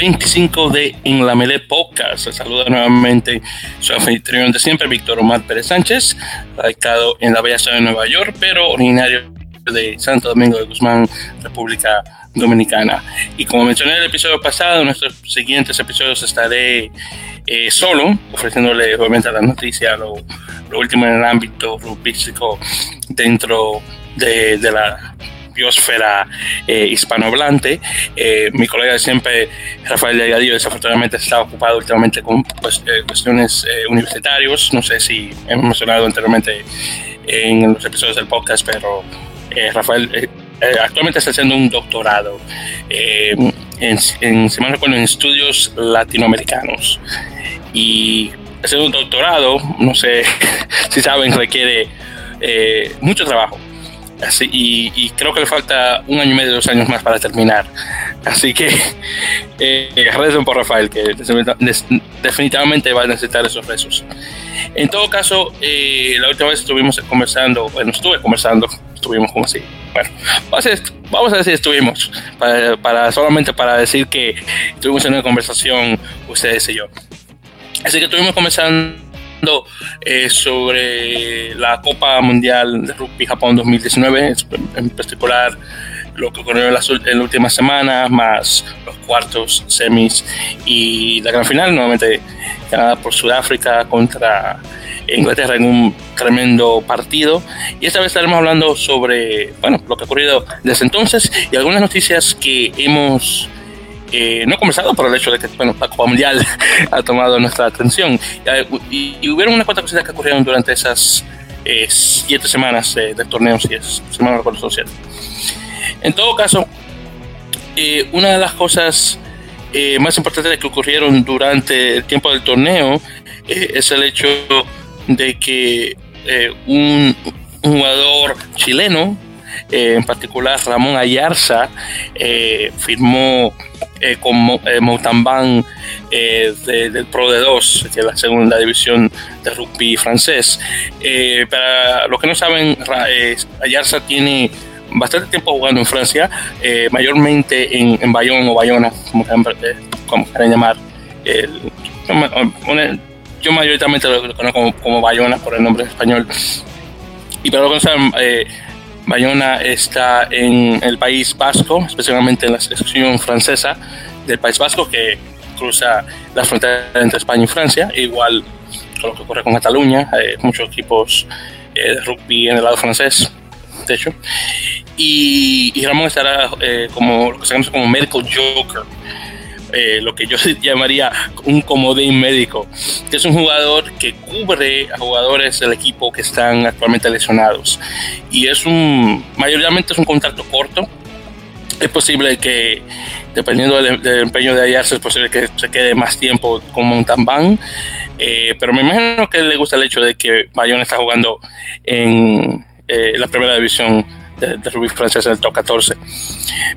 25 de En la Mele Podcast. Saluda nuevamente su anfitrión de siempre, Víctor Omar Pérez Sánchez, radicado en la bella ciudad de Nueva York, pero originario de Santo Domingo de Guzmán, República Dominicana. Y como mencioné en el episodio pasado, en nuestros siguientes episodios estaré eh, solo, ofreciéndole obviamente la noticia, lo, lo último en el ámbito rugbyístico dentro de, de la biosfera eh, hispanohablante. Eh, mi colega siempre, Rafael Delgadillo, desafortunadamente está ocupado últimamente con pues, eh, cuestiones eh, universitarios. No sé si hemos mencionado anteriormente en los episodios del podcast, pero Rafael actualmente está haciendo un doctorado en, en, si estudios latinoamericanos. Y hacer un doctorado, no sé si saben, requiere mucho trabajo. Así, y, y, creo que le falta un año y medio, dos años más para terminar. Así que eh, recen por Rafael, que definitivamente va a necesitar esos rezos. En todo caso, eh, la última vez estuvimos conversando, bueno, estuve conversando, estuvimos como así. Bueno, vamos a, decir estuvimos, para, para, solamente para decir que estuvimos en una conversación ustedes y yo. Así que estuvimos conversando eh, sobre la Copa Mundial de Rugby Japón 2019, en particular lo que ocurrió en las, en las últimas semanas, más los cuartos, semis y la gran final, nuevamente ganada por Sudáfrica contra Inglaterra en un tremendo partido. Y esta vez estaremos hablando sobre bueno, lo que ha ocurrido desde entonces y algunas noticias que hemos eh, no conversado por el hecho de que bueno, la Copa Mundial ha tomado nuestra atención. Y, y, hubieron unas cuantas cosas que ocurrieron durante esas eh, siete semanas eh, del torneo, si es, no recuerdo, siete. En todo caso, eh, una de las cosas más importantes que ocurrieron durante el tiempo del torneo es el hecho de que un, un jugador chileno, en particular Ramón Ayarza, firmó eh, con eh, Moutambán eh, de, del Pro de 2, que es la segunda división de rugby francés. Eh, para los que no saben, Ayarza tiene bastante tiempo jugando en Francia, mayormente en, en, Bayonne o Bayona, como como quieran llamar. El, yo mayoritariamente lo conozco como, como, Bayona por el nombre español. Y para los que no saben, Bayona está en el País Vasco, especialmente en la sección francesa del País Vasco, que cruza la frontera entre España y Francia, igual con lo que ocurre con Cataluña, hay muchos equipos eh, de rugby en el lado francés, de hecho. Y, Ramón estará eh, como lo que se como Medical Joker, eh, lo que yo llamaría un comodín médico, que es un jugador que cubre a jugadores del equipo que están actualmente lesionados. Y es un, mayoritariamente es un contrato corto. Es posible que, dependiendo del, del empeño de Ayarse, es posible que se quede más tiempo con Montalbán. Eh, pero me imagino que le gusta el hecho de que Bayón está jugando en eh, la primera división de, de rugby francés en el top 14.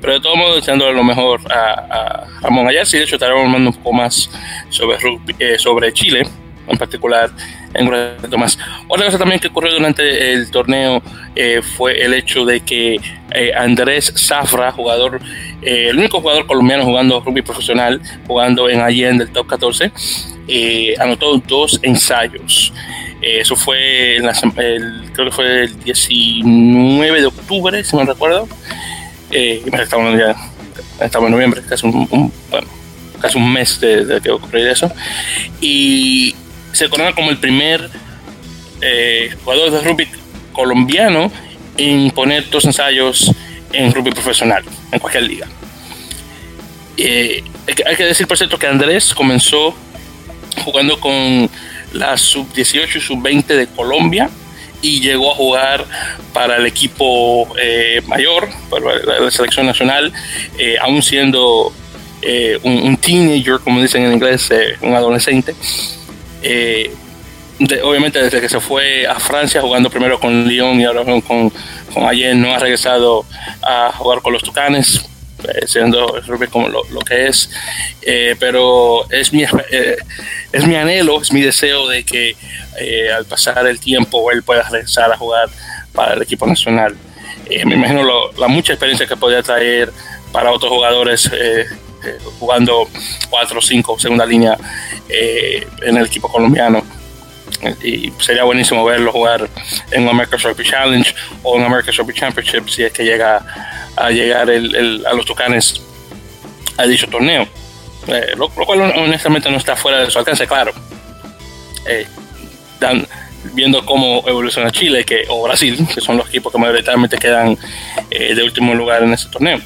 Pero de todos modos, deseando lo mejor a, a Ramón Ayar. Sí, de hecho, estaremos hablando un poco más sobre, rugby, eh, sobre Chile, en particular, en un más. Otra cosa también que ocurrió durante el torneo eh, fue el hecho de que eh, Andrés Zafra, jugador, eh, el único jugador colombiano jugando rugby profesional, jugando en Allende del top 14, eh, anotó dos ensayos. Eh, eso fue, en la, el, creo que fue el 19 de octubre, si no recuerdo. Eh, estamos, ya, estamos en noviembre, casi un, un, bueno, casi un mes de, de que ocurrió eso. Y se corona como el primer eh, jugador de rugby colombiano en poner dos ensayos en rugby profesional, en cualquier liga. Eh, hay que decir, por cierto, que Andrés comenzó jugando con la sub-18 y sub-20 de Colombia y llegó a jugar para el equipo eh, mayor, para la, selección nacional, eh, aún siendo eh, un, teenager, como dicen en inglés, eh, un adolescente. Obviamente desde que se fue a Francia jugando primero con Lyon y ahora con, con, no ha regresado a jugar con los Tucanes siendo el rugby como lo, lo que es, eh, pero es mi, eh, es mi anhelo, es mi deseo de que al pasar el tiempo él pueda regresar a jugar para el equipo nacional. me imagino lo, la mucha experiencia que podría traer para otros jugadores jugando 4 o 5 segunda línea en el equipo colombiano y sería buenísimo verlo jugar en un American Rugby Challenge o en American Rugby Championship si es que llega a llegar el, a los Tucanes a dicho torneo. Eh, lo, cual honestamente no está fuera de su alcance, claro. Eh, viendo cómo evoluciona Chile que, o Brasil, que son los equipos que mayoritariamente quedan eh, de último lugar en ese torneo.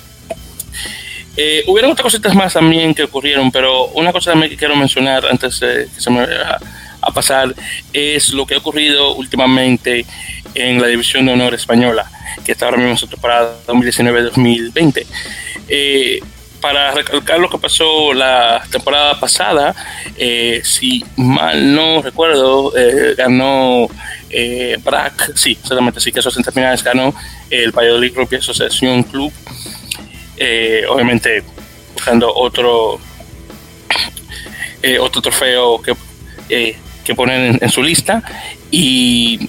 hubieron otras cositas más también que ocurrieron, pero una cosa también que quiero mencionar antes de que se me a pasar es lo que ha ocurrido últimamente en la División de Honor Española, que está ahora mismo temporada 2019-2020. Eh, para recalcar lo que pasó la temporada pasada, eh, si mal no recuerdo, eh, ganó eh, BRAC, sí, exactamente, sí, que esos finales ganó el Valladolid Rugby Asociación Club, obviamente buscando otro, otro trofeo que, que ponen en, su lista y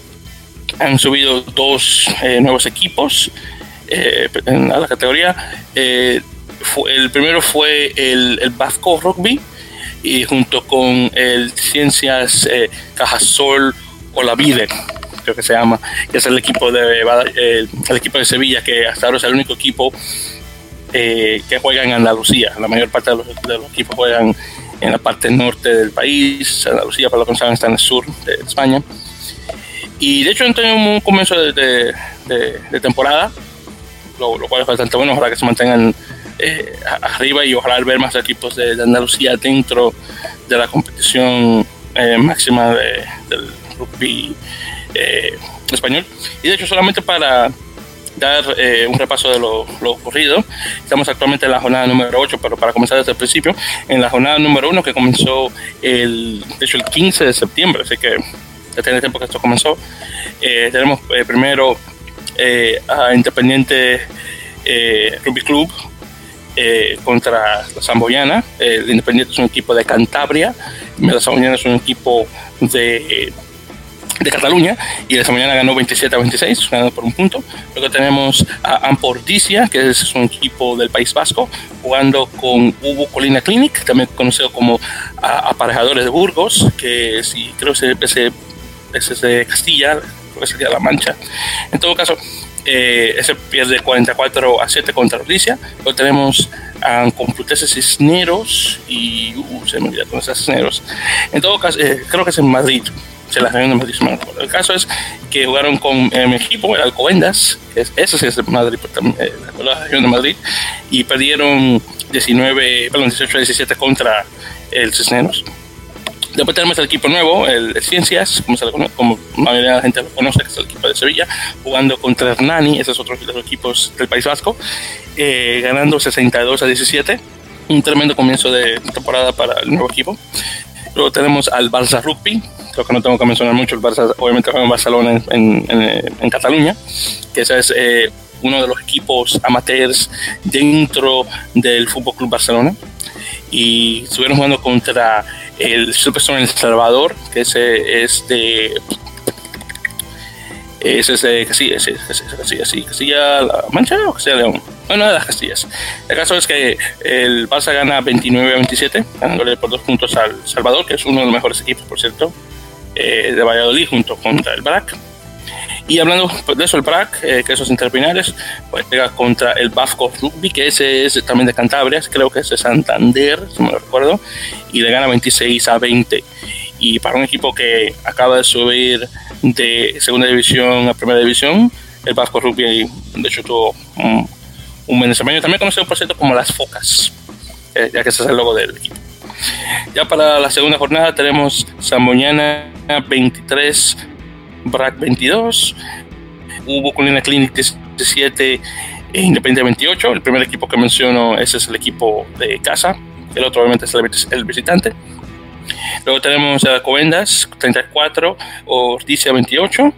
han subido dos nuevos equipos en la categoría el primero fue el, el Vasco Rugby y junto con el Ciencias eh, Cajasol o la Vida creo que se llama, que es el equipo de el, equipo de Sevilla que hasta ahora es el único equipo eh, que juega en Andalucía. La mayor parte de los, equipos juegan en la parte norte del país, Andalucía, para que saben, está en el sur de España. Y de hecho han tenido un comienzo de, de, temporada, lo, lo, cual es bastante bueno, ojalá que se mantengan eh, arriba y ojalá ver más equipos de, Andalucía dentro de la competición eh, máxima del rugby eh, español. Y de hecho, solamente para dar un repaso de lo, ocurrido, estamos actualmente en la jornada número 8, pero para comenzar desde el principio, en la jornada número 1 que comenzó el, de hecho, el 15 de septiembre, así que ya tiene tiempo que esto comenzó. tenemos primero a Independiente Rugby Club eh, contra la Zamboyana. el Independiente es un equipo de Cantabria, la Zamboyana es un equipo de, de Cataluña y la Zamboyana ganó 27 a 26, ganando por un punto. Luego tenemos a Ampordicia, que es un equipo del País Vasco, jugando con Hugo Colina Clinic, también conocido como Aparejadores de Burgos, que sí, creo que es, de Castilla, creo que sería La Mancha. En todo caso, eh, ese pierde 44 a 7 contra Ordicia. Luego tenemos a Complutense Cisneros y uh, se me olvidó con esos Cisneros. En todo caso, eh, creo que es en Madrid. Se la reunión de Madrid. El caso es que jugaron con mi equipo, el Alcobendas, que es, ese sí es de Madrid, eh, la región de Madrid, y perdieron 19, perdón, 18 a 17 contra el Cisneros. Después tenemos el equipo nuevo, el de Ciencias, como, se lo como la mayoría de la gente lo conoce, que es el equipo de Sevilla, jugando contra Hernani, esos otros los equipos del País Vasco, eh, ganando 62 a 17. Un tremendo comienzo de temporada para el nuevo equipo. Luego tenemos al Barça Rugby, creo que no tengo que mencionar mucho, el Barça obviamente juega en Barcelona, en, en, Cataluña, que ese es eh, uno de los equipos amateurs dentro del Fútbol Club Barcelona. Y estuvieron jugando contra el Superstorm El Salvador, que ese es de. Ese es de Castilla, ese, Castilla, sí, Castilla, la Mancha o Castilla León. Bueno, de las Castillas. El caso es que el Barça gana 29 a 27, ganándole por dos puntos al Salvador, que es uno de los mejores equipos, por cierto, eh, de Valladolid, junto contra el BRAC. Y hablando de eso, el BRAC, eh, que esos interpinares, pues pega contra el Bafco Rugby, que ese es también de Cantabria, creo que es de Santander, si me lo recuerdo, y le gana 26 a 20. Y para un equipo que acaba de subir de segunda división a primera división, el Vasco Rugby, de hecho, tuvo un, buen desempeño. También conocido, por cierto, como las Focas, eh, ya que ese es el logo del equipo. Ya para la segunda jornada tenemos Samboñana 23, BRAC 22, hubo Colina Clinic 17 e Independiente 28. El primer equipo que menciono, ese es el equipo de casa, el otro obviamente es el visitante. Luego tenemos a Covendas 34, Orticia 28,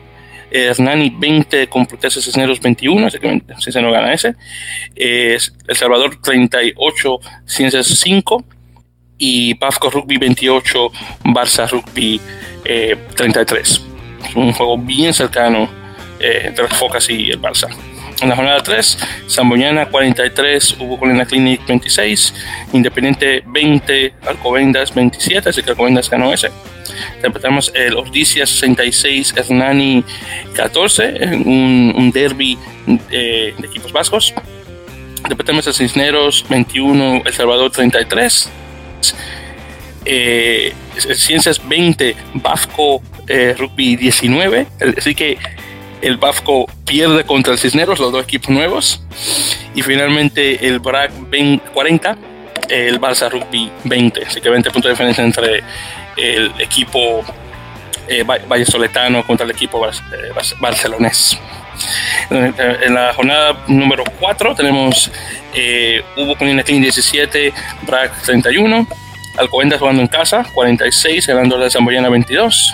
Hernani 20 con Protestas Cisneros 21, así que se no gana ese. El Salvador 38, Ciencias 5 y Pafco Rugby 28, Barça Rugby 33. Eh, un juego bien cercano eh, entre las Focas y el Barça. En la jornada 3, Zamboyana 43, Hugo Colina Clinic 26, Independiente 20, Alcobendas 27, así que Alcobendas ganó ese. Tenemos el Ordicia 66, Hernani 14, un, un derby eh, de equipos vascos. Tenemos el Cisneros 21, El Salvador 33. Eh, Ciencias 20, Bafco eh, Rugby 19. Así que el Bafco pierde contra el Cisneros, los dos equipos nuevos. Y finalmente el BRAC 40, el Barça Rugby 20. Así que 20 puntos de diferencia entre el equipo eh, Valle Soletano contra el equipo eh, barcelonés. En la jornada número 4 tenemos eh, Hugo Colina Clean 17, BRAC 31, Alcobendas jugando en casa 46, ganando la Zamboyana 22,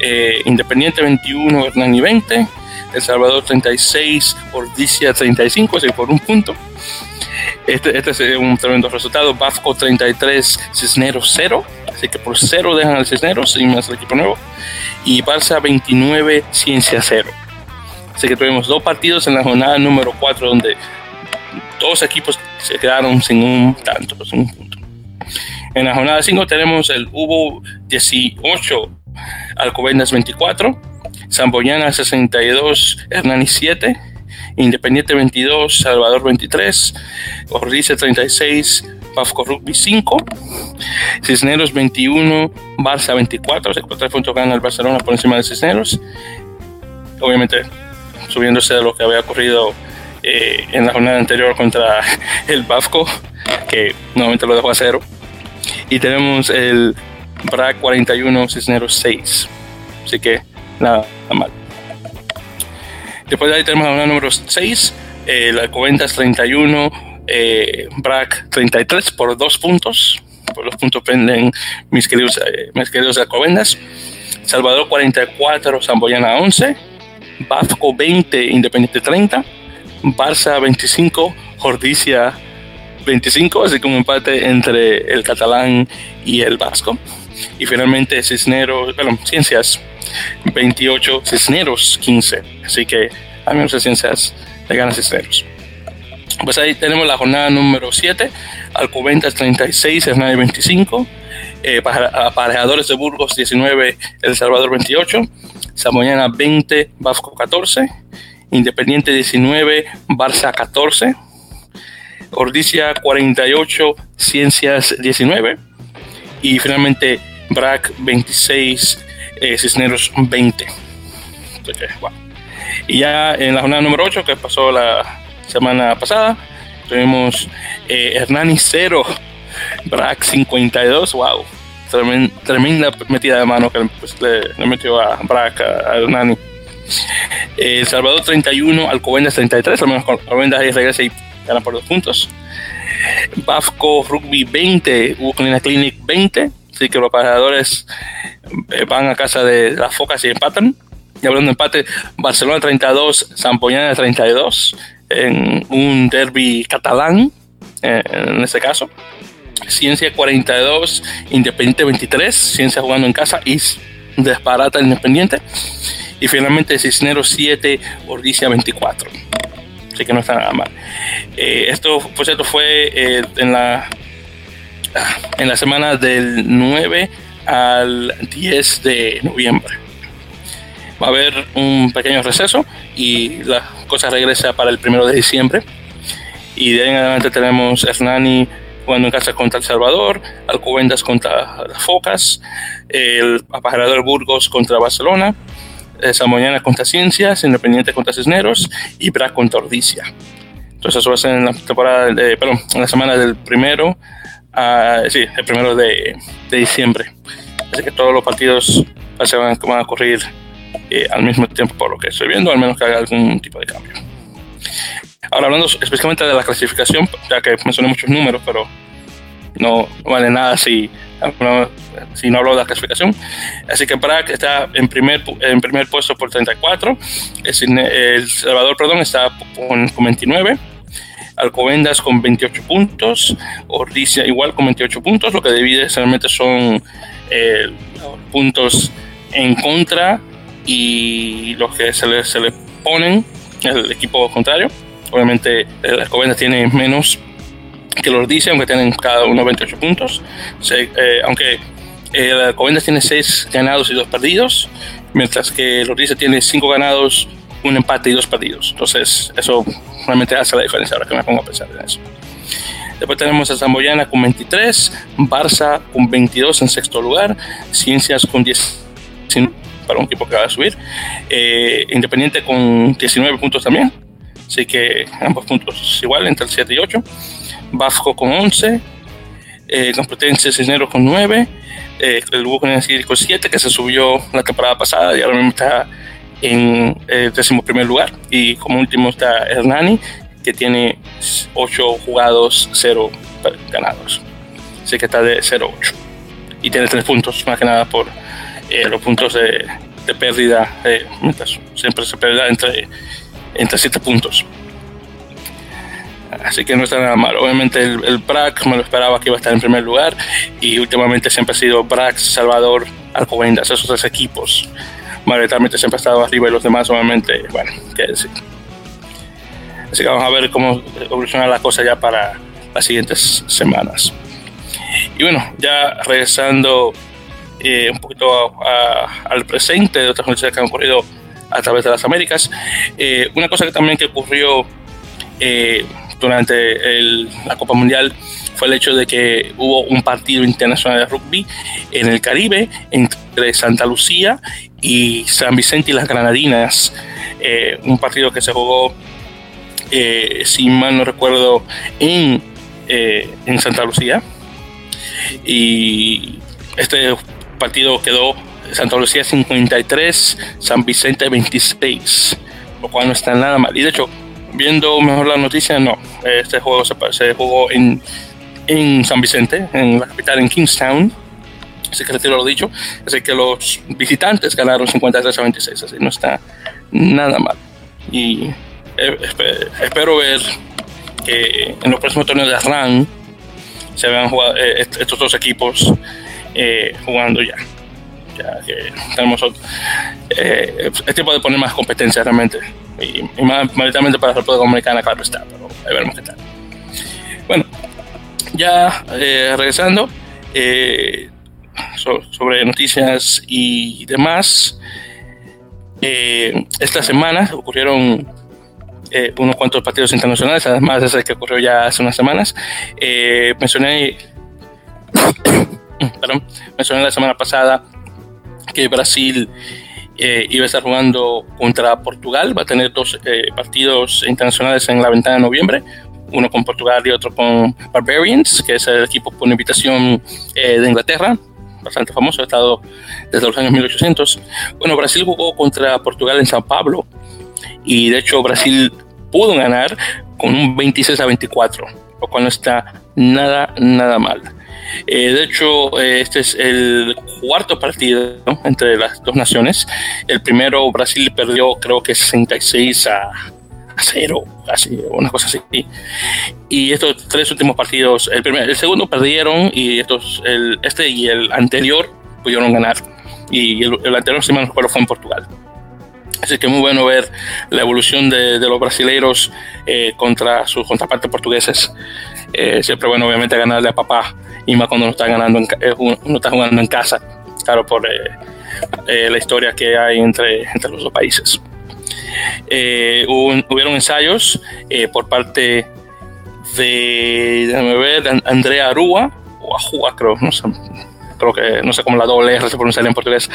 eh, Independiente 21, Hernani 20, El Salvador 36, Ordicia 35, así por un punto. Este, este es un tremendo resultado. Bafco 33, Cisneros 0, así que por 0 dejan al Cisneros y más el equipo nuevo. Y Barça 29, Ciencia 0. Así que tuvimos dos partidos en la jornada número 4 donde dos equipos se quedaron sin un tanto, sin un punto. En la jornada 5 tenemos el Hubo 18, Alcobendas 24, Zamboyana 62, Hernani 7, Independiente 22, Salvador 23, Ordice 36, Pafco Rugby 5, Cisneros 21, Barça 24, o sea, 4 puntos gana el Barcelona por encima de Cisneros. Obviamente, subiéndose de lo que había ocurrido eh, en la jornada anterior contra el Bafco, que nuevamente lo dejó a cero. Y tenemos el BRAC 41, Cisneros 6. Así que nada mal. Después de ahí tenemos la número 6, eh, la Coventas 31, eh, BRAC 33 por dos puntos. Por los puntos penden mis queridos, eh, mis queridos Alcobendas. Salvador 44, Zamboyana 11. Bafco 20, Independiente 30. Barça 25, Jordicia 25, así como empate entre el catalán y el vasco. Y finalmente Cisneros, bueno, Ciencias 28, Cisneros 15. Así que a menos de Ciencias le gana Cisneros. Pues ahí tenemos la jornada número 7, Alcobendas 36, Hernani 25, eh, Aparejadores de Burgos 19, El Salvador 28, Samoyana 20, Vasco 14, Independiente 19, Barça 14, Ordicia 48, Ciencias 19 y finalmente BRAC 26, eh, Cisneros 20. Y ya en la jornada número 8 que pasó la semana pasada, tuvimos eh, Hernani 0, BRAC 52, wow. Tremenda, metida de mano que pues, le, metió a BRAC, a Hernani. El Salvador 31, Alcobendas 33, al menos Alcobendas ahí regresa y gana por dos puntos. Bafco Rugby 20, Ucrania Clinic 20, así que los pagadores eh, van a casa de las focas y empatan. Y hablando de empate, Barcelona 32, Zampoñana 32, en un derby catalán, eh, en este caso. Ciencia 42, Independiente 23, Ciencia jugando en casa y desparata Independiente. Y finalmente Cisneros 7, Ordicia 24. Así que no está nada mal. Eh, esto, por cierto, fue en, la, en la semana del 9 al 10 de noviembre. Va a haber un pequeño receso y la cosa regresa para el 1 de diciembre. Y de ahí en adelante tenemos Hernani jugando en casa contra El Salvador, Alcobendas contra las Focas, el Apajarador Burgos contra Barcelona, esa mañana contra Ciencias, Independiente contra Cisneros y BRAC contra Ordicia. Entonces eso va a ser en la temporada, de, perdón, en la semana del primero, a, sí, el primero de, de, diciembre. Así que todos los partidos se van, van a ocurrir eh, al mismo tiempo por lo que estoy viendo, al menos que haga algún tipo de cambio. Ahora hablando específicamente de la clasificación, ya que mencioné muchos números, pero no vale nada si si no hablo de la clasificación. Así que Prague está en primer, en primer puesto por 34. El Salvador, perdón, está con, con 29. Alcobendas con 28 puntos. Ordicia igual con 28 puntos. Lo que divide realmente son eh, puntos en contra y los que se le, se le ponen el equipo contrario. Obviamente, el Alcobendas tiene menos que los dice, aunque tienen cada uno 28 puntos. aunque el Alcobendas tiene 6 ganados y 2 perdidos, mientras que los dice tiene 5 ganados, un empate y 2 perdidos. Entonces, eso realmente hace la diferencia ahora que me pongo a pensar en eso. Después tenemos a Zamboyana con 23, Barça con 22 en sexto lugar, Ciencias con 10 para un equipo que va a subir, eh, Independiente con 19 puntos también, así que ambos puntos igual entre el 7 y 8, Bafco con 11, eh, Complutense Cisneros con 9, eh, el Lugo con 7 que se subió la temporada pasada y ahora mismo está en el décimo primer lugar y como último está Hernani que tiene 8 jugados, 0 ganados. Así que está de 0-8. Y tiene 3 puntos, más que nada por eh, los puntos de, de pérdida. Eh, siempre se pierde entre, entre 7 puntos. Así que no está nada mal. Obviamente el, el BRAC me lo esperaba que iba a estar en primer lugar. Y últimamente siempre ha sido BRAC, Salvador, Alcobendas, esos tres equipos. Mayoritariamente siempre ha estado arriba y los demás, obviamente, bueno, qué decir. Así que vamos a ver cómo evoluciona la cosa ya para las siguientes semanas. Y bueno, ya regresando eh, un poquito al presente de otras noticias que han ocurrido a través de las Américas, eh, una cosa que también que ocurrió eh, durante la Copa Mundial fue el hecho de que hubo un partido internacional de rugby en el Caribe entre Santa Lucía y San Vicente y las Granadinas, un partido que se jugó eh, si mal no recuerdo, en, eh, en Santa Lucía. Y este partido quedó Santa Lucía 53, San Vicente 26, lo cual no está nada mal. Y de hecho, viendo mejor la noticia, no, este juego se, se jugó en, en San Vicente, en la capital, en Kingstown. Retiro lo dicho. Así que los visitantes ganaron 53 a 26, así no está nada mal. Y eh, espero ver que en los próximos torneos de RAN se vean eh, estos dos equipos eh, jugando ya. Ya que tenemos es tiempo de poner más competencia realmente. Y, más mayoritariamente para la República Dominicana, claro está, pero ahí veremos qué tal. Bueno, ya regresando sobre noticias y demás. esta semana ocurrieron eh, unos cuantos partidos internacionales, además de ese que ocurrió ya hace unas semanas. Eh, mencioné, perdón, mencioné la semana pasada que Brasil eh, iba a estar jugando contra Portugal, va a tener dos partidos internacionales en la ventana de noviembre, uno con Portugal y otro con Barbarians, que es el equipo por invitación de Inglaterra, bastante famoso, ha estado desde los años 1800. Bueno, Brasil jugó contra Portugal en San Pablo y de hecho Brasil pudo ganar con un 26 a 24, lo cual no está nada, nada mal. Eh, de hecho, eh, este es el cuarto partido entre las dos naciones. El primero Brasil perdió creo que 66 a, a 0, casi, una cosa así. Y estos tres últimos partidos, el, primer, el segundo perdieron y estos, el, este y el anterior pudieron ganar. Y el, anterior, si mal no fue en Portugal. Así que muy bueno ver la evolución de, los brasileiros eh, contra sus contrapartes portugueses. Eh, siempre bueno, obviamente, ganarle a papá, y más cuando uno está, ganando eh, uno está jugando en casa, claro, por la historia que hay entre, entre los dos países. Hubieron ensayos por parte de, ver, Andrea Arúa, o Ajua, creo, no sé, creo que no sé cómo la doble R se pronuncia en portugués.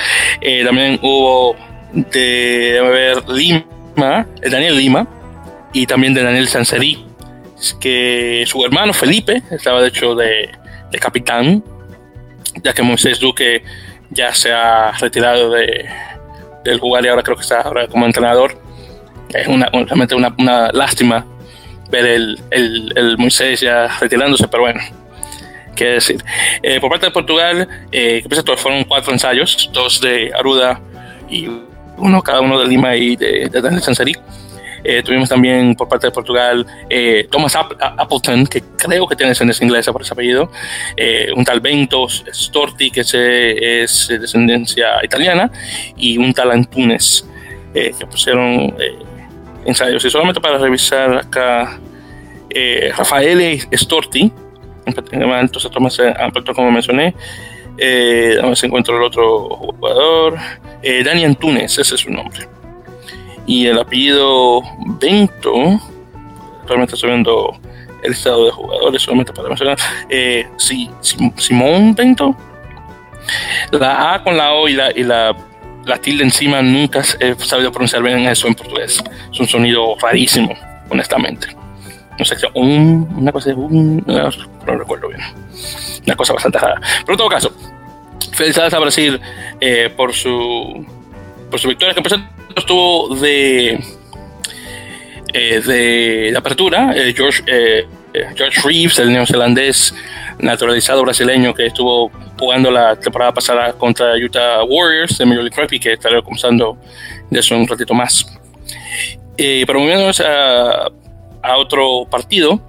también hubo de ver, Lima, Daniel Lima, y también de Daniel Sanserí, que su hermano Felipe estaba de hecho de, capitán, ya que Moisés Duque ya se ha retirado de, del jugar y ahora creo que está ahora como entrenador. Es una, realmente una, una lástima ver el, el, Moisés ya retirándose, pero bueno, qué decir. Eh, por parte de Portugal, eh, fueron cuatro ensayos, dos de Aruda y uno cada uno de Lima y de, de Daniel eh, tuvimos también por parte de Portugal eh, Thomas Appleton, que creo que tiene descendencia inglesa por ese apellido, eh, un tal Bento Storti, que es, es descendencia italiana, y un tal Antunes, que pusieron ensayos. Y solamente para revisar acá, eh, Rafael Storti, entonces Tomás Ampecto, como mencioné, eh, a ver si encuentro el otro jugador, eh, Dani Antunes, ese es su nombre. Y el apellido Bento, realmente estoy viendo el estado de jugadores, solamente para mencionar, eh, Simón Bento, la A con la O y la, y la, la tilde encima nunca he sabido pronunciar bien eso en portugués. Es un sonido rarísimo, honestamente. No sé, un, una cosa, un, no, recuerdo bien. Una cosa bastante rara. Pero en todo caso, felicidades a Brasil eh, por su por su victoria que por estuvo de eh, de, de, apertura eh, George eh, George Reeves el neozelandés naturalizado brasileño que estuvo jugando la temporada pasada contra Utah Warriors de Major League Rugby, que estaré comenzando de eso un ratito más. Eh, pero moviéndonos a, a, otro partido,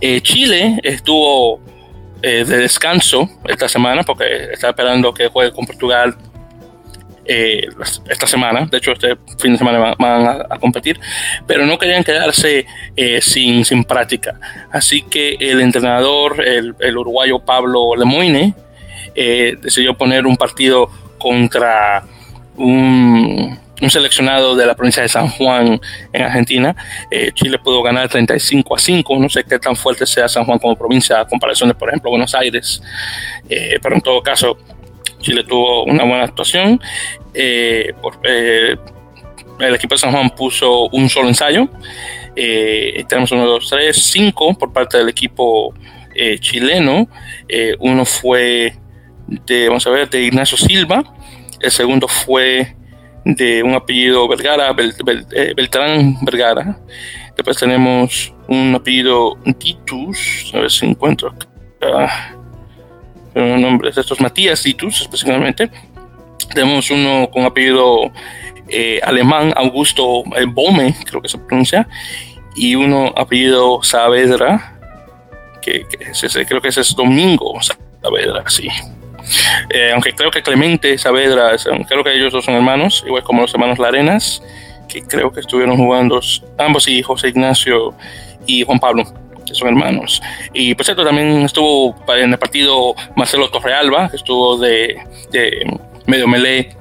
eh, Chile estuvo eh, de descanso esta semana porque está esperando que juegue con Portugal eh, esta semana, de hecho este fin de semana van, a, a, competir, pero no querían quedarse eh, sin, sin práctica. Así que el entrenador, el, el uruguayo Pablo Lemoine, eh, decidió poner un partido contra un, seleccionado de la provincia de San Juan en Argentina. Eh, Chile pudo ganar 35 a 5, no sé qué tan fuerte sea San Juan como provincia a comparación de, por ejemplo, Buenos Aires, eh, pero en todo caso Chile tuvo una buena actuación. Eh, el equipo de San Juan puso un solo ensayo. Tenemos uno, dos, tres, cinco por parte del equipo chileno. Uno fue de, vamos a ver, de Ignacio Silva. El segundo fue de un apellido Vergara, eh, Beltrán Vergara. Después tenemos un apellido Titus, a ver si encuentro acá nombres de estos, Matías Titus específicamente. Tenemos uno con apellido eh, alemán, Augusto eh, Bome, creo que se pronuncia, y uno apellido Saavedra, que, creo que ese es Domingo Saavedra, sí. Eh, aunque creo que Clemente Saavedra, creo que ellos dos son hermanos, igual como los hermanos Larenas, que creo que estuvieron jugando ambos y José Ignacio y Juan Pablo que son hermanos. Y por cierto, también estuvo en el partido Marcelo Torrealba, que estuvo de, de medio melee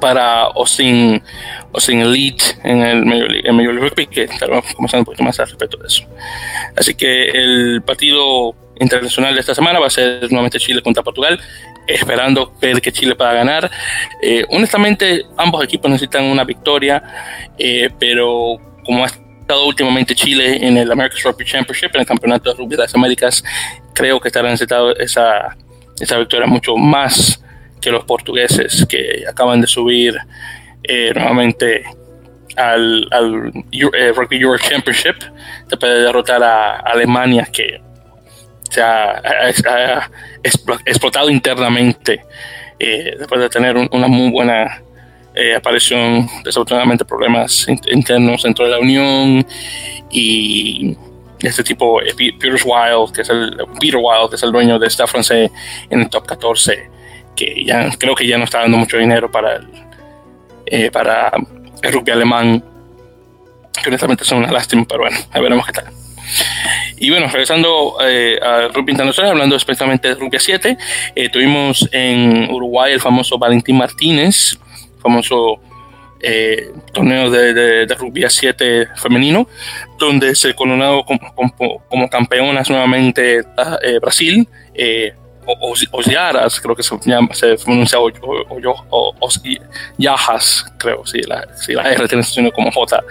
para Austin, Austin Elite en el Major League, Rugby, que estaremos comenzando un poquito más al respecto de eso. Así que el partido internacional de esta semana va a ser nuevamente Chile contra Portugal, esperando ver que Chile pueda ganar. Eh, honestamente, ambos equipos necesitan una victoria, eh, pero como ha estado últimamente Chile en el America's Rugby Championship, en el Campeonato de Rugby de las Américas, creo que estará necesitado esa, esa victoria mucho más que los portugueses que acaban de subir eh, nuevamente al, Rugby Euro Championship después de derrotar a Alemania que se ha, explotado internamente eh, después de tener un, una muy buena eh, aparecieron desafortunadamente problemas internos dentro de la Unión y este tipo, eh, Peter Wild, que es el, Peter Wild, que es el dueño de Staff francés en el top 14, que ya creo que ya no está dando mucho dinero para el, eh, para el rugby alemán, que honestamente son una lástima, pero bueno, a veremos qué tal. Y bueno, regresando eh, al rugby internacional, hablando especialmente de rugby 7, eh, tuvimos en Uruguay el famoso Valentín Martínez, famoso eh, torneo de, de, de, rugby a 7 femenino, donde se coronado como, como, como campeonas nuevamente eh, Brasil, eh, Osiaras, creo que se, llama, se pronuncia o, o, o, Yajas, creo, si la, si la R tiene sonido como J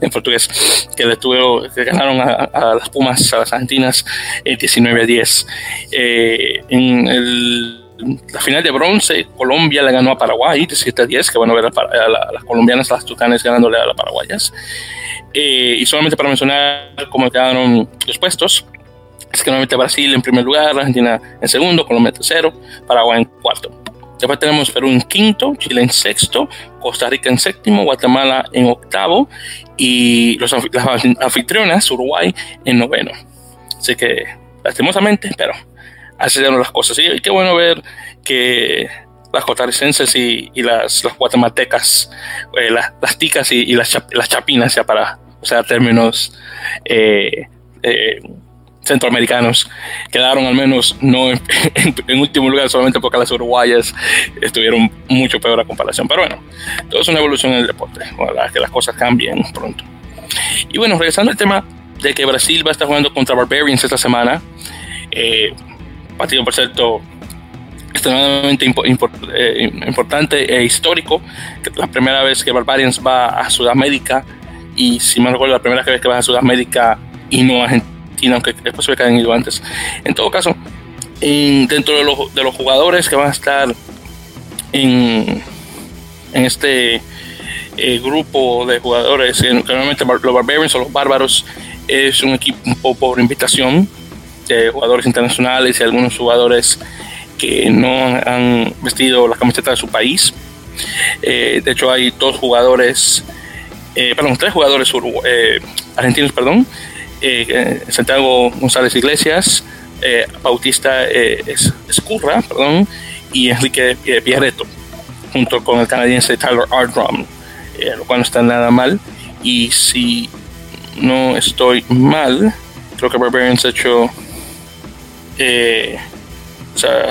en portugués, que le tuvo, que ganaron a, a, las Pumas, a las Argentinas, 19 a 10. Eh, en el la final de bronce, Colombia le ganó a Paraguay 17 a 10, que ver a, a, la, a las colombianas, las tucanes ganándole a las paraguayas. Eh, y solamente para mencionar cómo quedaron los puestos, es que nuevamente Brasil en primer lugar, Argentina en segundo, Colombia en tercero, Paraguay en cuarto. Después tenemos Perú en quinto, Chile en sexto, Costa Rica en séptimo, Guatemala en octavo y los, las anfitrionas, Uruguay, en noveno. Así que, lastimosamente, pero así eran las cosas. Y qué bueno ver que las costarricenses y, las, guatemaltecas, eh, las, ticas y, las, las, chapinas, ya para usar términos eh, eh, centroamericanos, quedaron al menos no en, último lugar solamente porque las uruguayas estuvieron mucho peor a comparación. Pero bueno, todo es una evolución en el deporte, ojalá que las cosas cambien pronto. Y bueno, regresando al tema de que Brasil va a estar jugando contra Barbarians esta semana, partido por cierto extremadamente eh, importante e histórico. La primera vez que Barbarians va a Sudamérica y si me recuerdo la primera vez que va a Sudamérica y no a Argentina, aunque es posible que hayan ido antes. En todo caso, dentro de los, de los, jugadores que van a estar en, en este eh, grupo de jugadores, que normalmente los Barbarians o los Bárbaros es un equipo por invitación de jugadores internacionales y algunos jugadores que no han vestido la camiseta de su país. Eh, de hecho, hay dos jugadores, eh, perdón, tres jugadores argentinos, perdón, Santiago González Iglesias, Bautista Escurra, perdón, y Enrique Pierreto, junto con el canadiense Tyler Ardrum, lo cual no está nada mal. Y si no estoy mal, creo que Barbarians hecho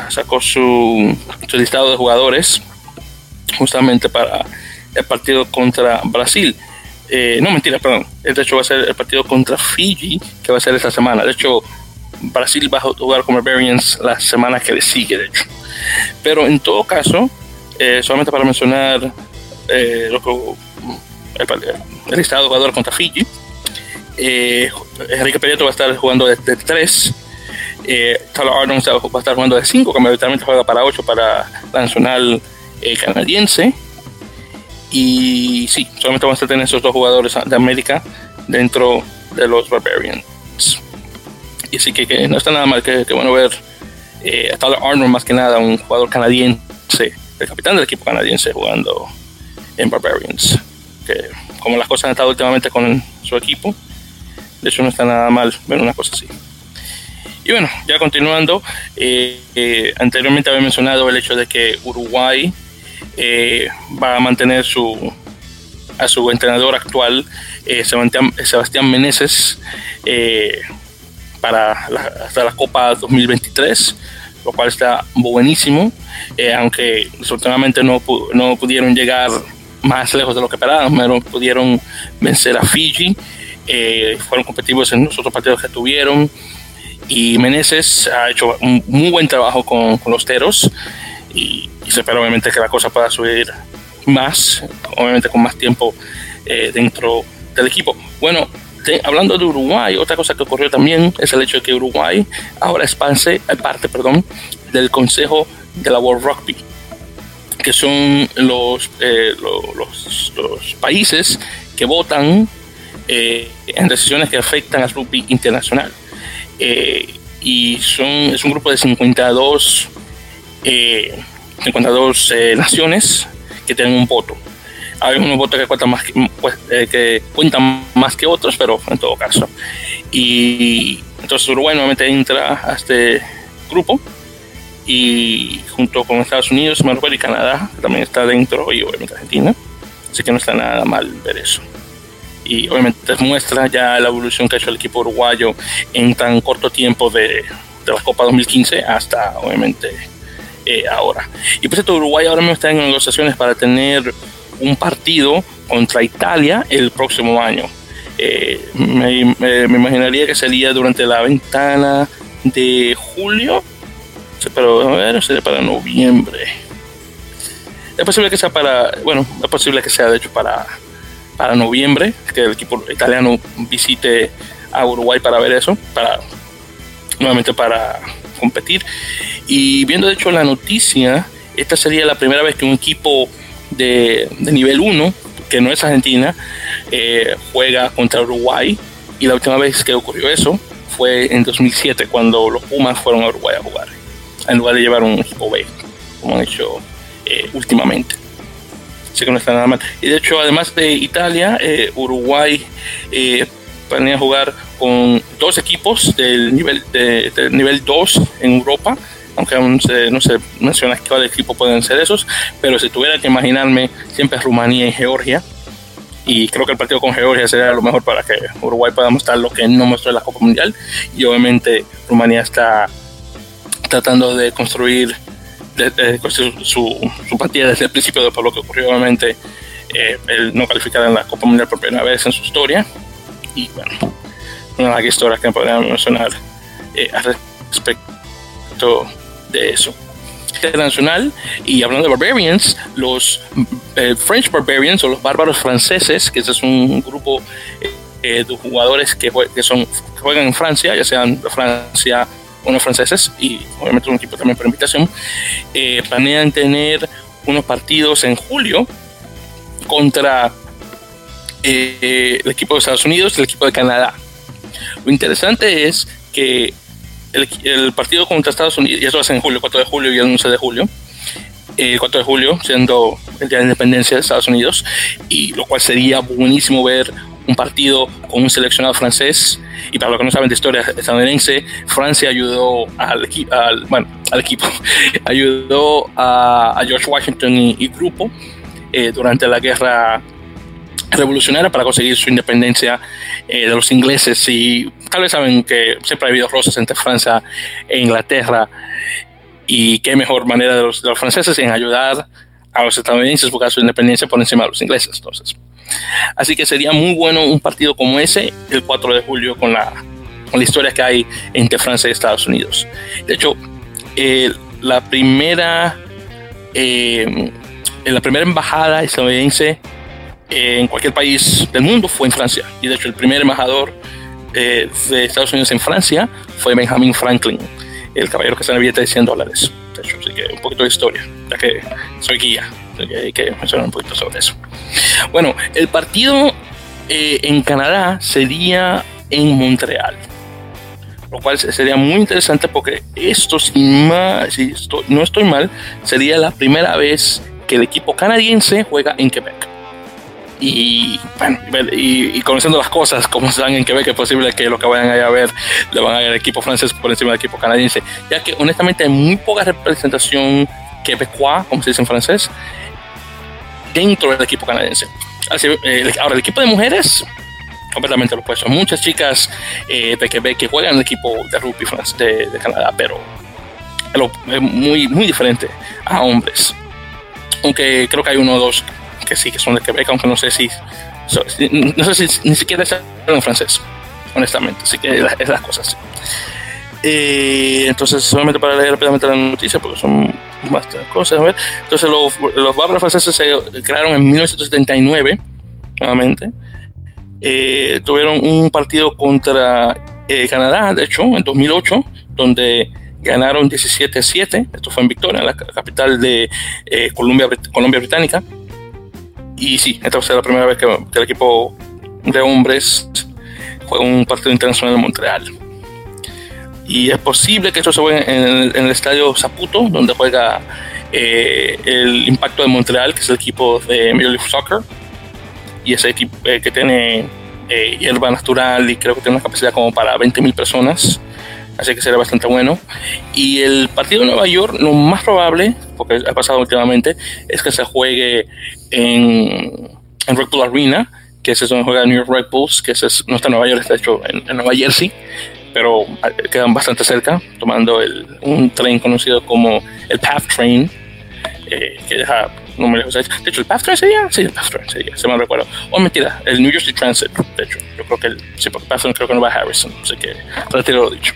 sacó su, listado de jugadores justamente para el partido contra Brasil. Eh, no, mentira, perdón. De hecho, va a ser el partido contra Fiji, que va a ser esta semana. De hecho, Brasil va a jugar con Barbarians la semana que le sigue, de hecho. Pero en todo caso, eh, solamente para mencionar eh, el, listado de jugadores contra Fiji, Enrique Perieto va a estar jugando de, de 3 eh, Tyler Arnold va a estar jugando de 5, que mayoritariamente juega para 8 para la nacional eh, canadiense. Y sí, solamente vamos a tener esos dos jugadores de América dentro de los Barbarians. Y así que, no está nada mal, que, bueno ver eh, a Tyler Arnold más que nada, un jugador canadiense, el capitán del equipo canadiense jugando en Barbarians. Que como las cosas han estado últimamente con su equipo, de hecho no está nada mal ver una cosa así. Y bueno, ya continuando, eh, eh, anteriormente había mencionado el hecho de que Uruguay eh, va a mantener su, a su entrenador actual, Sebastián, Sebastián Meneses, para la, hasta la Copa 2023, lo cual está buenísimo, aunque desafortunadamente no, no pudieron llegar más lejos de lo que esperaban, pero pudieron vencer a Fiji, fueron competitivos en los otros partidos que tuvieron y Meneses ha hecho un muy buen trabajo con, los teros y, se espera obviamente que la cosa pueda subir más, obviamente con más tiempo eh, dentro del equipo. Bueno, hablando de Uruguay, otra cosa que ocurrió también es el hecho de que Uruguay ahora es parte, parte perdón, del Consejo de la World Rugby, que son los, eh, los, los, países que votan eh, en decisiones que afectan al rugby internacional. Eh, y son, es un grupo de 52, 52 eh, eh, naciones que tienen un voto. Hay unos votos que cuentan, más, pues, que cuentan más que otros, pero en todo caso. Y entonces Uruguay nuevamente entra a este grupo y junto con Estados Unidos, Marruecos y Canadá, que también está dentro, y obviamente Argentina. Así que no está nada mal ver eso y obviamente muestra ya la evolución que ha hecho el equipo uruguayo en tan corto tiempo de, de la Copa 2015 hasta obviamente eh, ahora. Y pues esto Uruguay ahora mismo está en negociaciones para tener un partido contra Italia el próximo año. Eh, me, me, imaginaría que sería durante la ventana de julio, pero a ver, sería para noviembre. Es posible que sea para, bueno, es posible que sea de hecho para para noviembre, que el equipo italiano visite a Uruguay para ver eso, para nuevamente para competir. Y viendo de hecho la noticia, esta sería la primera vez que un equipo de, nivel 1, que no es Argentina, eh, juega contra Uruguay. Y la última vez que ocurrió eso fue en 2007, cuando los Pumas fueron a Uruguay a jugar, en lugar de llevar un equipo como han hecho eh, últimamente que no está nada mal. Y de hecho, además de Italia, eh, Uruguay planea jugar con dos equipos del nivel, de, nivel 2 en Europa, aunque aún no se menciona cuál equipo pueden ser esos, pero si tuviera que imaginarme, siempre Rumanía y Georgia. Y creo que el partido con Georgia sería lo mejor para que Uruguay pueda mostrar lo que no mostró en la Copa Mundial. Y obviamente Rumanía está tratando de construir, su, su, partida desde el principio de lo que ocurrió, obviamente, eh, el no calificar en la Copa Mundial por primera vez en su historia. Y bueno, una de las historias que podríamos mencionar eh, al respecto de eso. Internacional y hablando de Barbarians, los eh, French Barbarians o los bárbaros franceses, que ese es un grupo de jugadores que, que, son, que juegan en Francia, ya sean de Francia unos franceses y obviamente un equipo también por invitación, eh, planean tener unos partidos en julio contra eh, el equipo de Estados Unidos y el equipo de Canadá. Lo interesante es que el, partido contra Estados Unidos, y eso va a ser en julio, 4 de julio y el 11 de julio, el 4 de julio, siendo el Día de Independencia de Estados Unidos, y lo cual sería buenísimo ver un partido con un seleccionado francés. Y para los que no saben de historia estadounidense, Francia ayudó al, al, bueno, al equipo, ayudó a, George Washington y, grupo eh, durante la guerra revolucionaria para conseguir su independencia eh, de los ingleses. Y tal vez saben que siempre ha habido rosas entre Francia e Inglaterra. Y qué mejor manera de los, de los franceses en ayudar a los estadounidenses buscar su independencia por encima de los ingleses. Entonces, Así que sería muy bueno un partido como ese el 4 de julio con la, con la historia que hay entre Francia y Estados Unidos. De hecho, eh, la primera eh, la primera embajada estadounidense en cualquier país del mundo fue en Francia. Y de hecho, el primer embajador eh, de Estados Unidos en Francia fue Benjamin Franklin, el caballero que está en el billete de 100 dólares. De hecho, así que un poquito de historia, ya que soy guía, hay que mencionar un poquito sobre eso. Bueno, el partido eh, en Canadá sería en Montreal, lo cual sería muy interesante porque esto, si, no estoy mal, sería la primera vez que el equipo canadiense juega en Quebec. Y bueno, y, conociendo las cosas como están en Quebec, es posible que lo que vayan a ver le van a ir al equipo francés por encima del equipo canadiense, ya que honestamente hay muy poca representación quebecois, como se dice en francés, dentro del equipo canadiense. Así, eh, ahora, el equipo de mujeres, completamente lo opuesto. Muchas chicas eh, de Quebec que juegan en el equipo de rugby de, de Canadá, pero es muy, muy diferente a hombres. Aunque creo que hay uno o dos que sí, que son de Quebec, aunque no sé si, no sé si ni siquiera saben en francés, honestamente. Así que es las cosas. Eh, entonces, solamente para leer rápidamente la noticia, porque son bastantes cosas. Entonces, los, los bárbaros franceses se crearon en 1979, nuevamente. Eh, tuvieron un partido contra eh, Canadá, de hecho, en 2008, donde ganaron 17-7. Esto fue en Victoria, en la capital de Colombia, Colombia Británica. Y sí, esta fue la primera vez que, que el equipo de hombres fue un partido internacional en Montreal. Y es posible que esto se juegue en el, estadio Zaputo, donde juega eh, el Impacto de Montreal, que es el equipo de Major League Soccer, y ese equipo eh, que tiene eh, hierba natural y creo que tiene una capacidad como para 20.000 personas, así que será bastante bueno. Y el partido de Nueva York, lo más probable, porque ha pasado últimamente, es que se juegue en, en Red Bull Arena, que es donde juega New York Red Bulls, que es, no está en Nueva York, está hecho en, Nueva Jersey pero ah, quedan bastante cerca, tomando un tren conocido como el Path Train, eh, que deja no me lejos. De hecho, el Path Train sería, sí, el Path Train sería, se me recuerdo. O oh, mentira, el New Jersey Transit, de hecho, yo creo que el, sí, porque Path Train creo que no va a Harrison, así que retiro lo dicho.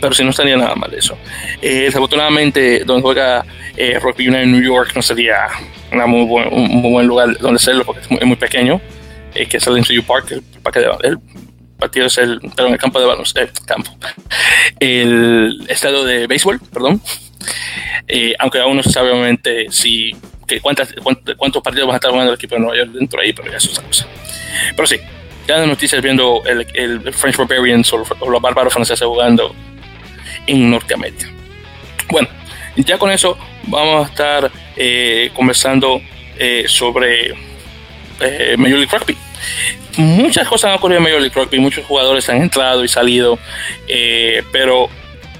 Pero si no estaría nada mal eso. Eh, desafortunadamente, donde juega eh, Rugby en New York no sería una muy buen, un muy buen lugar donde hacerlo porque es muy, pequeño, eh, que es el MCU Park, el parque de, el partido es el, perdón, el campo de baloncesto, campo, el estadio de béisbol, perdón. Eh, aunque aún no se sabe obviamente si que cuántas, cuántos, partidos van a estar jugando el equipo de Nueva York dentro de ahí, pero ya eso es otra cosa. Pero sí, ya las noticias viendo el, el French Barbarians o, los bárbaros franceses jugando en Norteamérica. Bueno, ya con eso vamos a estar eh, conversando eh, sobre eh, Major League Rugby muchas cosas han ocurrido en Major League Rugby, muchos jugadores han entrado y salido, eh, pero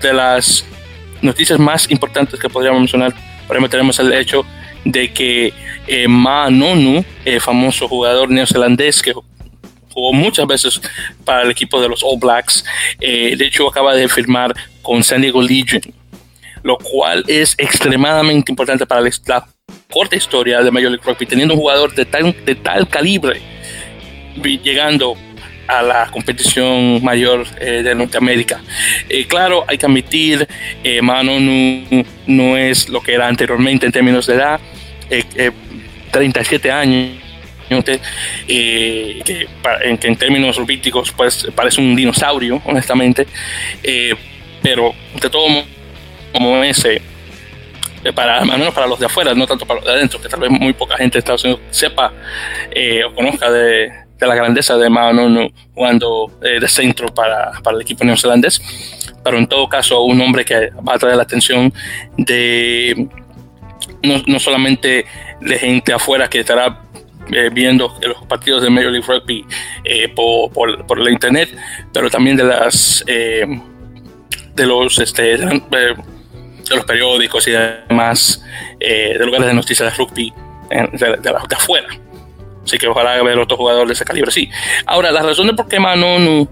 de las noticias más importantes que podríamos mencionar, por ejemplo, tenemos el hecho de que eh, Ma Nonu, el famoso jugador neozelandés que jugó muchas veces para el equipo de los All Blacks, de hecho acaba de firmar con San Diego Legion, lo cual es extremadamente importante para la, corta historia de Major League Rugby, teniendo un jugador de tal, de tal calibre llegando a la competición mayor eh, de Norteamérica. Eh, claro, hay que admitir, eh, Mano no, es lo que era anteriormente en términos de edad, 37 años. que, en, en, términos rubísticos pues parece un dinosaurio honestamente pero de todo como ese para, al menos para los de afuera, no tanto para los de adentro, que tal vez muy poca gente de Estados Unidos sepa o conozca de, de la grandeza de Mao Nonu jugando eh, de centro para, para, el equipo neozelandés, pero en todo caso un hombre que va a traer la atención de no, no solamente de gente afuera que estará eh, viendo los partidos de Major League Rugby eh, por, por, por, la internet, pero también de las de los este, de, los periódicos y demás de lugares de noticias de rugby de, de, de afuera. Así que ojalá ver otro jugador de ese calibre, sí. Ahora, la razón de por qué Manonu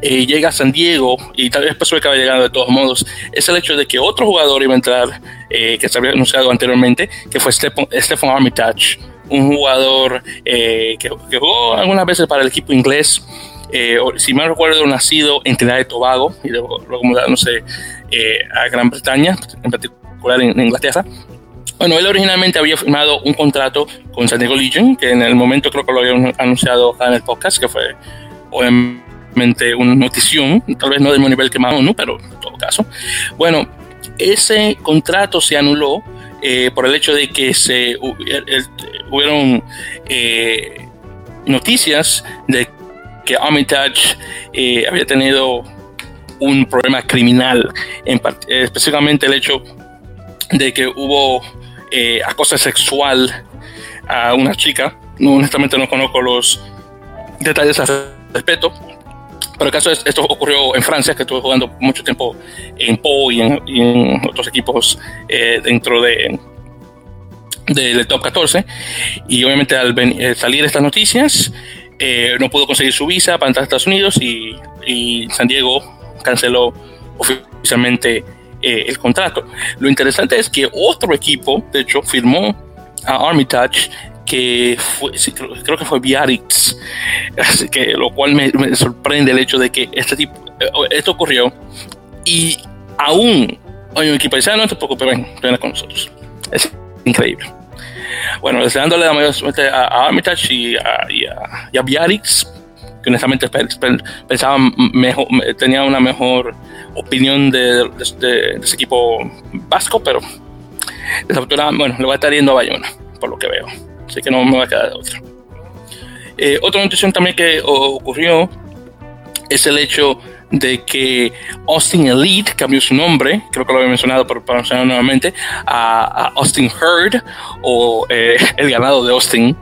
eh, llega a San Diego, y tal vez por eso acaba llegando de todos modos, es el hecho de que otro jugador iba a entrar, eh, que se había anunciado anteriormente, que fue Stephen, Armitage, un jugador eh, que, jugó algunas veces para el equipo inglés, si mal recuerdo, nacido en Trinidad de Tobago, y luego, luego sé a Gran Bretaña, en particular en Inglaterra, bueno, él originalmente había firmado un contrato con San Diego Legion, que en el momento creo que lo habían anunciado en el podcast, que fue obviamente una notición, tal vez no del mismo nivel que Manu, pero en todo caso. Bueno, ese contrato se anuló eh, por el hecho de que se hubieron eh, noticias de que Armitage eh, había tenido un problema criminal, en, específicamente el hecho de que hubo eh, acoso sexual a una chica. No, honestamente no conozco los detalles al respecto. Pero el caso es, esto ocurrió en Francia, que estuve jugando mucho tiempo en Po y en, otros equipos eh, dentro de del top 14. Y obviamente al eh, salir estas noticias, eh, no pudo conseguir su visa para entrar a Estados Unidos y, y San Diego canceló oficialmente eh, el contrato. Lo interesante es que otro equipo, de hecho, firmó a Armitage que fue, creo, que fue Biarritz, así que lo cual me, sorprende el hecho de que este tipo, eh, esto ocurrió y aún hay un equipo dice, ah, no te preocupes, ven, ven con nosotros. Es increíble. Bueno, deseándole la mayor suerte a, Armitage y a, y Biarritz que honestamente pensaba mejor, tenía una mejor opinión de, ese equipo vasco, pero desafortunadamente, bueno, le va a estar yendo a Bayona, por lo que veo. Así que no me va a quedar de otra. Eh, otra noticia también que ocurrió es el hecho de que Austin Elite cambió su nombre, creo que lo había mencionado, pero para mencionar nuevamente, a, Austin Herd o eh, el ganado de Austin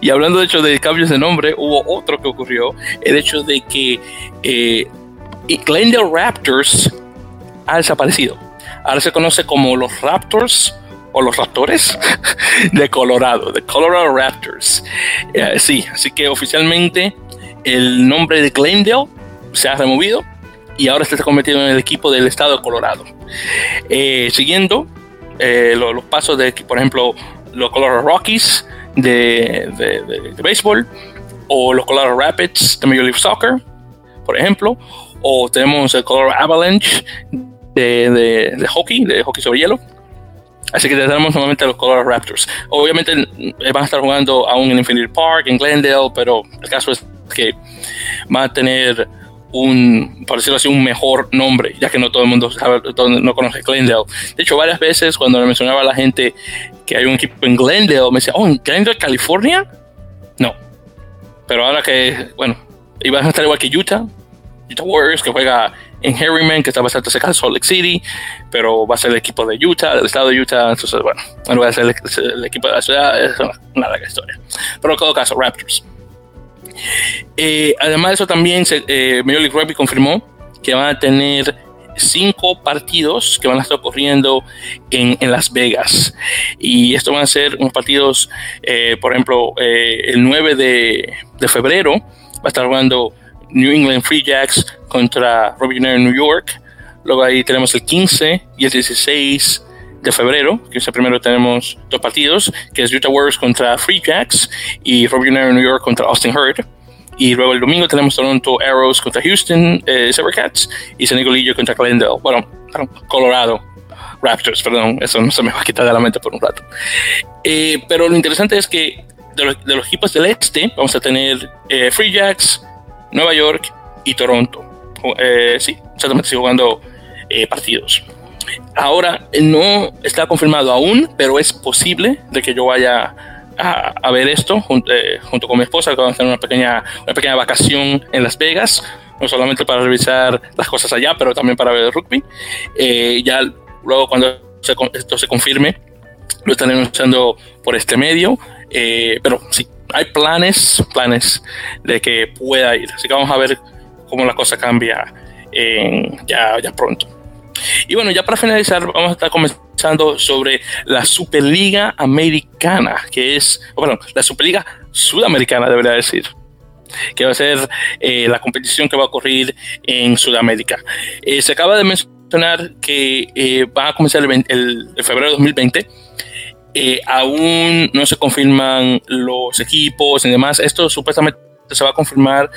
y hablando de hecho de cambios de nombre, hubo otro que ocurrió, el hecho de que eh, Glendale Raptors ha desaparecido. Ahora se conoce como los Raptors o los Raptores de Colorado, de Colorado Raptors. Eh, sí, así que oficialmente el nombre de Glendale se ha removido y ahora se está convirtiendo en el equipo del estado de Colorado. Eh, siguiendo los pasos de, por ejemplo, los Colorado Rockies de, de, béisbol, o los Colorado Rapids de Major League Soccer, por ejemplo, o tenemos el Colorado Avalanche de, de, hockey, de hockey sobre hielo. Así que tenemos nuevamente los Colorado Raptors. Obviamente eh, van a estar jugando aún en Infinity Park, en Glendale, pero el caso es que van a tener un, por decirlo así, un mejor nombre, ya que no todo el mundo sabe, no conoce Glendale. De hecho, varias veces cuando le mencionaba a la gente que hay un equipo en Glendale, me decía, oh, ¿en Glendale, California? No. Pero ahora que, bueno, iba a estar igual que Utah, Utah Warriors, que juega en Harriman, que está bastante cerca de Salt Lake City, pero va a ser el equipo de Utah, del estado de Utah, entonces, bueno, no va a ser el, equipo de la ciudad, es una, larga historia. Pero en todo caso, Raptors. Eh, además de eso, también se, eh, Major League Rugby confirmó que van a tener cinco partidos que van a estar ocurriendo en, Las Vegas. Y esto van a ser unos partidos, eh, por ejemplo, el 9 de, febrero va a estar jugando New England Free Jacks contra Robin New York. Luego ahí tenemos el 15 y el 16 de febrero, que es el primero tenemos dos partidos, que es Utah Warriors contra Free Jacks y Robin Air New York contra Austin Hurd. Y luego el domingo tenemos Toronto Arrows contra Houston eh, Sabercats y San Nicolillo contra Glendale. Bueno, Colorado Raptors, perdón, eso no se me va a quitar de la mente por un rato. Eh, pero lo interesante es que de los, equipos del este vamos a tener eh, Free Jacks, Nueva York y Toronto. Eh, sí, exactamente, jugando partidos. Ahora no está confirmado aún, pero es posible de que yo vaya a, ver esto eh, junto, con mi esposa, que vamos a hacer una pequeña, una pequeña vacación en Las Vegas, no solamente para revisar las cosas allá, pero también para ver el rugby. Eh, ya luego cuando esto se confirme, lo estaré anunciando por este medio, eh, pero sí, hay planes, planes de que pueda ir, así que vamos a ver cómo la cosa cambia ya, ya pronto. Y bueno, ya para finalizar, vamos a estar comenzando sobre la Superliga Americana, que es, bueno, la Superliga Sudamericana, debería decir que va a ser eh, la competición que va a ocurrir en Sudamérica. Eh, se acaba de mencionar que eh, va a comenzar el, el, febrero de 2020. aún no se confirman los equipos y demás. Esto supuestamente se va a confirmar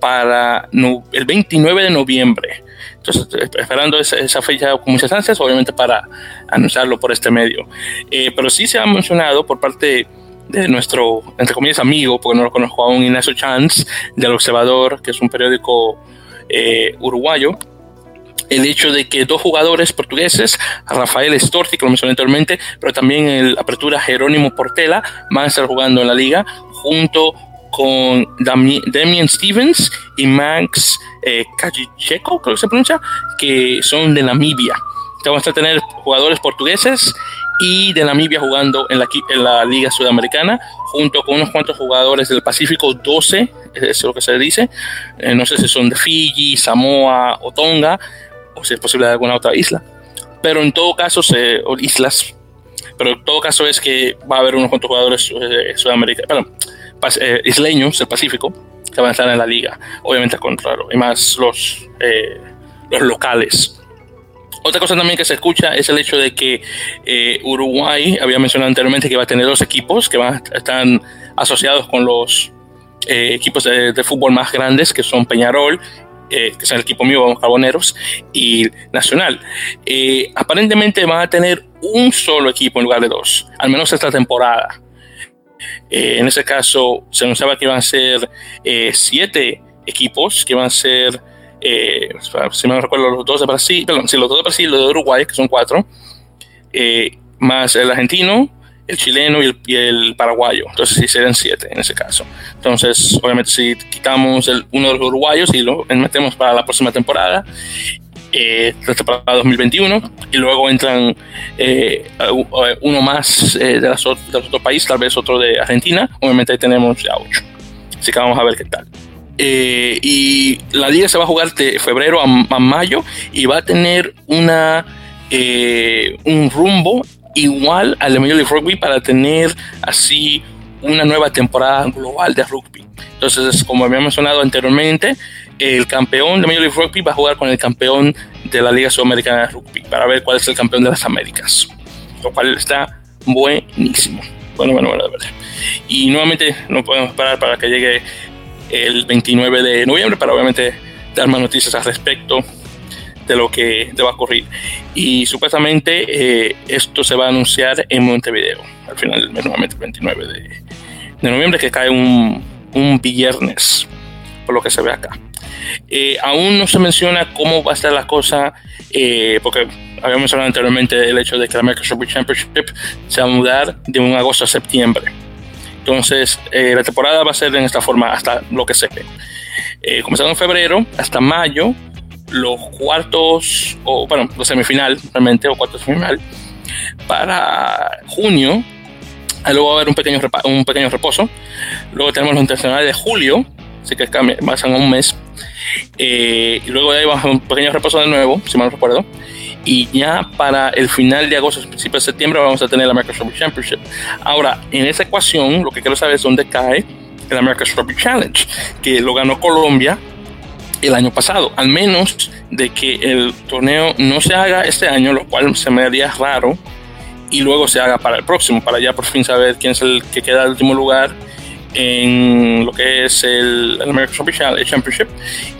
para el 29 de noviembre. Entonces, esperando esa, fecha con muchas ansias, obviamente para anunciarlo por este medio. Eh, pero sí se ha mencionado por parte de nuestro, entre comillas, amigo, porque no lo conozco aún, Ignacio Chance, del Observador, que es un periódico eh, uruguayo, el hecho de que dos jugadores portugueses, Rafael Storti, que lo mencioné anteriormente, pero también el apertura Jerónimo Portela, van a estar jugando en la liga junto con Damien Stevens y Max eh, creo que se pronuncia, que son de Namibia. vamos a tener jugadores portugueses y de Namibia jugando en la, en la Liga Sudamericana, junto con unos cuantos jugadores del Pacífico, 12, es lo que se dice. Eh, no sé si son de Fiji, Samoa o Tonga, o si es posible de alguna otra isla. Pero en todo caso, o islas. Pero en todo caso es que va a haber unos cuantos jugadores eh, sudamericanos, eh, isleños del Pacífico que van a estar en la liga, obviamente contra y más los, eh, los locales. Otra cosa también que se escucha es el hecho de que eh, Uruguay, había mencionado anteriormente que va a tener dos equipos que van están asociados con los equipos de, fútbol más grandes, que son Peñarol que es el equipo mío, vamos Carboneros, y Nacional. aparentemente van a tener un solo equipo en lugar de dos, al menos esta temporada. Eh, en ese caso, se anunciaba que iban a ser eh, siete equipos, que iban a ser, eh, si me recuerdo, los dos de Brasil, perdón, sí, los dos de Brasil, los de Uruguay, que son cuatro, más el argentino, el chileno y el, paraguayo. Entonces sí serían siete en ese caso. Entonces, obviamente, si quitamos el, uno de los uruguayos y lo metemos para la próxima temporada, eh, para 2021 y luego entran eh, uno más eh, de, las, de otro país, tal vez otro de Argentina. Obviamente ahí tenemos ya ocho. Así que vamos a ver qué tal. Eh, y la liga se va a jugar de febrero a, mayo y va a tener una un rumbo igual al de Major League Rugby para tener así una nueva temporada global de rugby. Entonces, como había mencionado anteriormente, el campeón de Major League Rugby va a jugar con el campeón de la Liga Sudamericana de Rugby para ver cuál es el campeón de las Américas, lo cual está buenísimo. Bueno, bueno, bueno, de verdad. Y nuevamente no podemos esperar para que llegue el 29 de noviembre para obviamente dar más noticias al respecto de lo que va a ocurrir. Y supuestamente eh, esto se va a anunciar en Montevideo al final del mes, nuevamente el 29 de, de noviembre, que cae un, un viernes, por lo que se ve acá. Eh, aún no se menciona cómo va a estar la cosa, eh, porque habíamos mencionado anteriormente el hecho de que la Rugby Championship se va a mudar de un agosto a septiembre. Entonces, eh, la temporada va a ser en esta forma hasta lo que se ve. comenzando en febrero hasta mayo, los cuartos, o bueno, los semifinal realmente, o cuartos de final. Para junio, luego va a haber un pequeño, un pequeño reposo. Luego tenemos los internacionales de julio, así que pasan un mes. Eh, y luego de ahí vamos a un pequeño repaso de nuevo, si mal no recuerdo. Y ya para el final de agosto, principio de septiembre, vamos a tener la Microsoft Championship. Ahora, en esa ecuación, lo que quiero saber es dónde cae el America's Rugby Challenge, que lo ganó Colombia el año pasado, al menos de que el torneo no se haga este año, lo cual se me haría raro, y luego se haga para el próximo, para ya por fin saber quién es el que queda en último lugar en lo que es el, American Rugby Championship,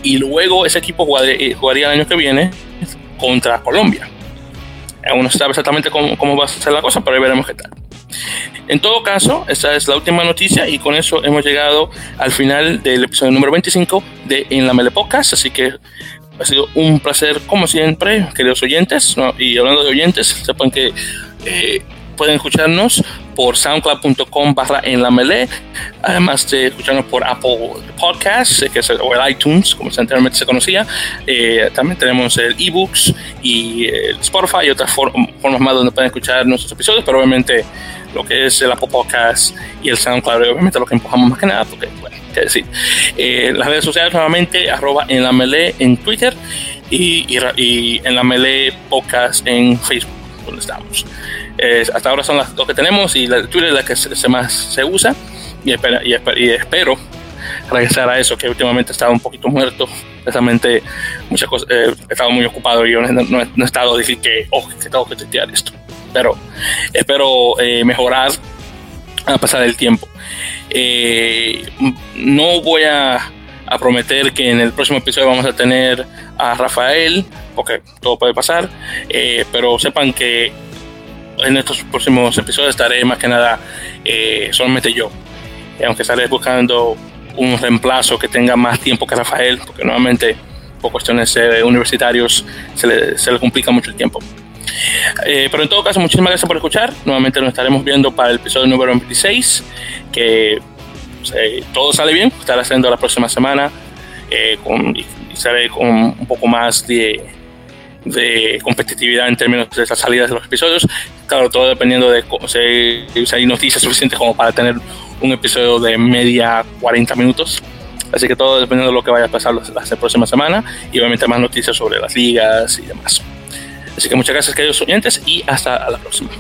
y luego ese equipo jugaría, jugaría el año que viene contra Colombia. Aún no se sabe exactamente cómo, cómo va a ser la cosa, pero ahí veremos qué tal. En todo caso, esta es la última noticia y con eso hemos llegado al final del episodio número 25 de En la Mele Podcast. Así que ha sido un placer, como siempre, queridos oyentes. Y hablando de oyentes, sepan que eh, pueden escucharnos por soundcloud.com barra en la melee, además de escucharnos por Apple Podcasts, que es el, o el iTunes, como anteriormente se conocía. Eh, también tenemos el ebooks y el Spotify y otras formas más donde pueden escuchar nuestros episodios, pero obviamente lo que es el Apple Podcast y el SoundCloud, obviamente lo que empujamos más que nada, porque, bueno, qué decir. Eh, las redes sociales nuevamente, arroba en la melee en Twitter y, y en la melee podcast en Facebook, donde estamos hasta ahora son las dos que tenemos y la Twitter es la que se, más se usa. Y, y, espero regresar a eso que últimamente estaba un poquito muerto. Precisamente muchas cosas eh, he estado muy ocupado y yo no, he estado decir que oh que tengo que testear esto. Pero espero eh, mejorar a pasar el tiempo. Eh, no voy a, a, prometer que en el próximo episodio vamos a tener a Rafael porque todo puede pasar. Pero sepan que en estos próximos episodios estaré más que nada eh, solamente yo. aunque estaré buscando un reemplazo que tenga más tiempo que Rafael, porque nuevamente por cuestiones eh, universitarios se le, se le, complica mucho el tiempo. Eh, pero en todo caso, muchísimas gracias por escuchar. Nuevamente nos estaremos viendo para el episodio número 26, que todo sale bien, estará haciendo la próxima semana con, y, y seré con un poco más de de competitividad en términos de las salidas de los episodios. Claro, todo dependiendo de si, hay noticias suficientes como para tener un episodio de media 40 minutos. Así que todo dependiendo de lo que vaya a pasar la, próxima semana y obviamente más noticias sobre las ligas y demás. Así que muchas gracias queridos oyentes y hasta la próxima.